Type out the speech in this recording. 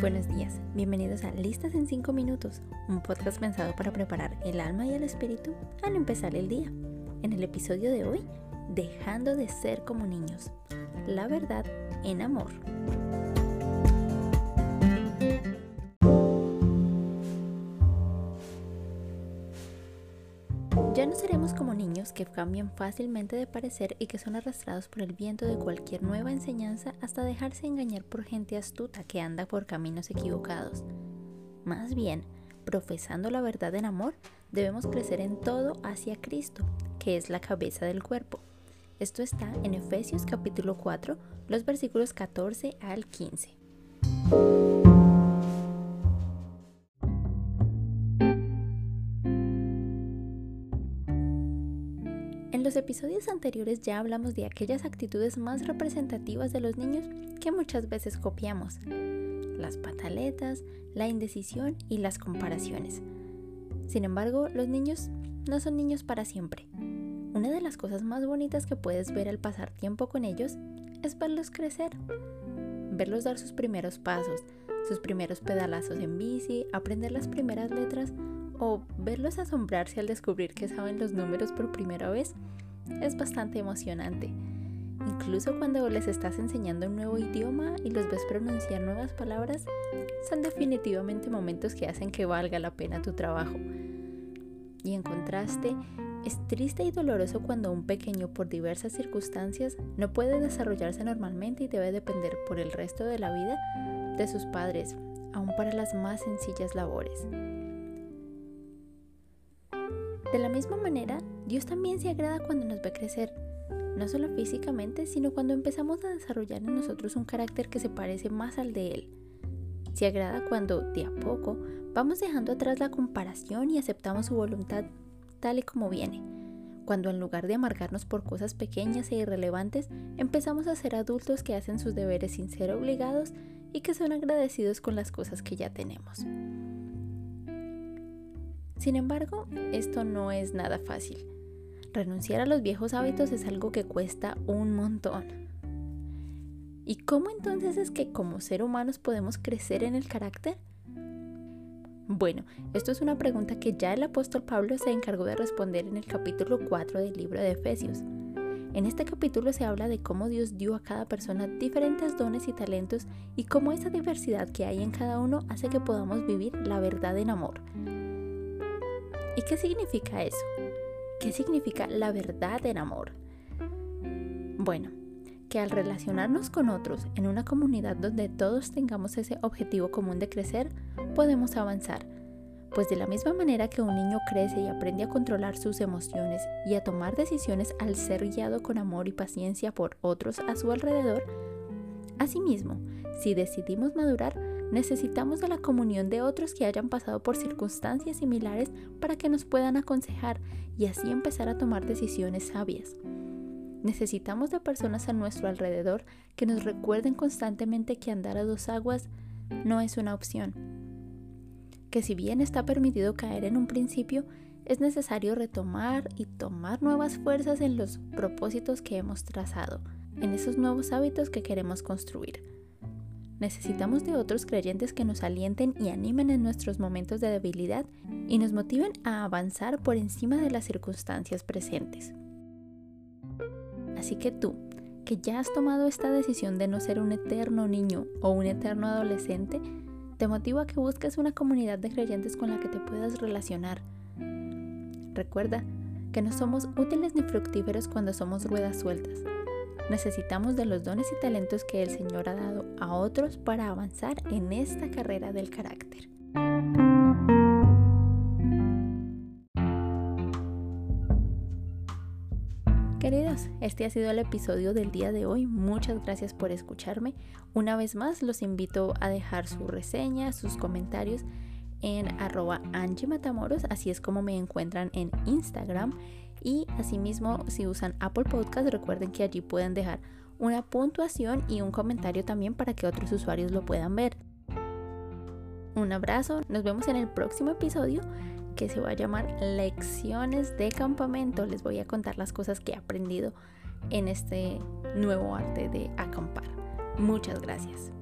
buenos días, bienvenidos a Listas en 5 minutos, un podcast pensado para preparar el alma y el espíritu al empezar el día. En el episodio de hoy, dejando de ser como niños, la verdad en amor. Ya no seremos como niños que cambian fácilmente de parecer y que son arrastrados por el viento de cualquier nueva enseñanza hasta dejarse engañar por gente astuta que anda por caminos equivocados. Más bien, profesando la verdad en amor, debemos crecer en todo hacia Cristo, que es la cabeza del cuerpo. Esto está en Efesios capítulo 4, los versículos 14 al 15. Episodios anteriores ya hablamos de aquellas actitudes más representativas de los niños que muchas veces copiamos. Las pataletas, la indecisión y las comparaciones. Sin embargo, los niños no son niños para siempre. Una de las cosas más bonitas que puedes ver al pasar tiempo con ellos es verlos crecer. Verlos dar sus primeros pasos, sus primeros pedalazos en bici, aprender las primeras letras o verlos asombrarse al descubrir que saben los números por primera vez es bastante emocionante. Incluso cuando les estás enseñando un nuevo idioma y los ves pronunciar nuevas palabras, son definitivamente momentos que hacen que valga la pena tu trabajo. Y en contraste, es triste y doloroso cuando un pequeño por diversas circunstancias no puede desarrollarse normalmente y debe depender por el resto de la vida de sus padres, aun para las más sencillas labores. De la misma manera, Dios también se agrada cuando nos ve crecer, no solo físicamente, sino cuando empezamos a desarrollar en nosotros un carácter que se parece más al de Él. Se agrada cuando, de a poco, vamos dejando atrás la comparación y aceptamos su voluntad tal y como viene. Cuando en lugar de amargarnos por cosas pequeñas e irrelevantes, empezamos a ser adultos que hacen sus deberes sin ser obligados y que son agradecidos con las cosas que ya tenemos. Sin embargo, esto no es nada fácil. Renunciar a los viejos hábitos es algo que cuesta un montón. ¿Y cómo entonces es que como ser humanos podemos crecer en el carácter? Bueno, esto es una pregunta que ya el apóstol Pablo se encargó de responder en el capítulo 4 del libro de Efesios. En este capítulo se habla de cómo Dios dio a cada persona diferentes dones y talentos y cómo esa diversidad que hay en cada uno hace que podamos vivir la verdad en amor. ¿Y qué significa eso? ¿Qué significa la verdad en amor? Bueno, que al relacionarnos con otros en una comunidad donde todos tengamos ese objetivo común de crecer, podemos avanzar. Pues de la misma manera que un niño crece y aprende a controlar sus emociones y a tomar decisiones al ser guiado con amor y paciencia por otros a su alrededor, asimismo, si decidimos madurar, Necesitamos de la comunión de otros que hayan pasado por circunstancias similares para que nos puedan aconsejar y así empezar a tomar decisiones sabias. Necesitamos de personas a nuestro alrededor que nos recuerden constantemente que andar a dos aguas no es una opción. Que si bien está permitido caer en un principio, es necesario retomar y tomar nuevas fuerzas en los propósitos que hemos trazado, en esos nuevos hábitos que queremos construir. Necesitamos de otros creyentes que nos alienten y animen en nuestros momentos de debilidad y nos motiven a avanzar por encima de las circunstancias presentes. Así que tú, que ya has tomado esta decisión de no ser un eterno niño o un eterno adolescente, te motivo a que busques una comunidad de creyentes con la que te puedas relacionar. Recuerda que no somos útiles ni fructíferos cuando somos ruedas sueltas Necesitamos de los dones y talentos que el Señor ha dado a otros para avanzar en esta carrera del carácter. Queridos, este ha sido el episodio del día de hoy. Muchas gracias por escucharme. Una vez más, los invito a dejar su reseña, sus comentarios en arroba Matamoros, así es como me encuentran en Instagram. Y asimismo, si usan Apple Podcast, recuerden que allí pueden dejar una puntuación y un comentario también para que otros usuarios lo puedan ver. Un abrazo, nos vemos en el próximo episodio que se va a llamar Lecciones de Campamento. Les voy a contar las cosas que he aprendido en este nuevo arte de acampar. Muchas gracias.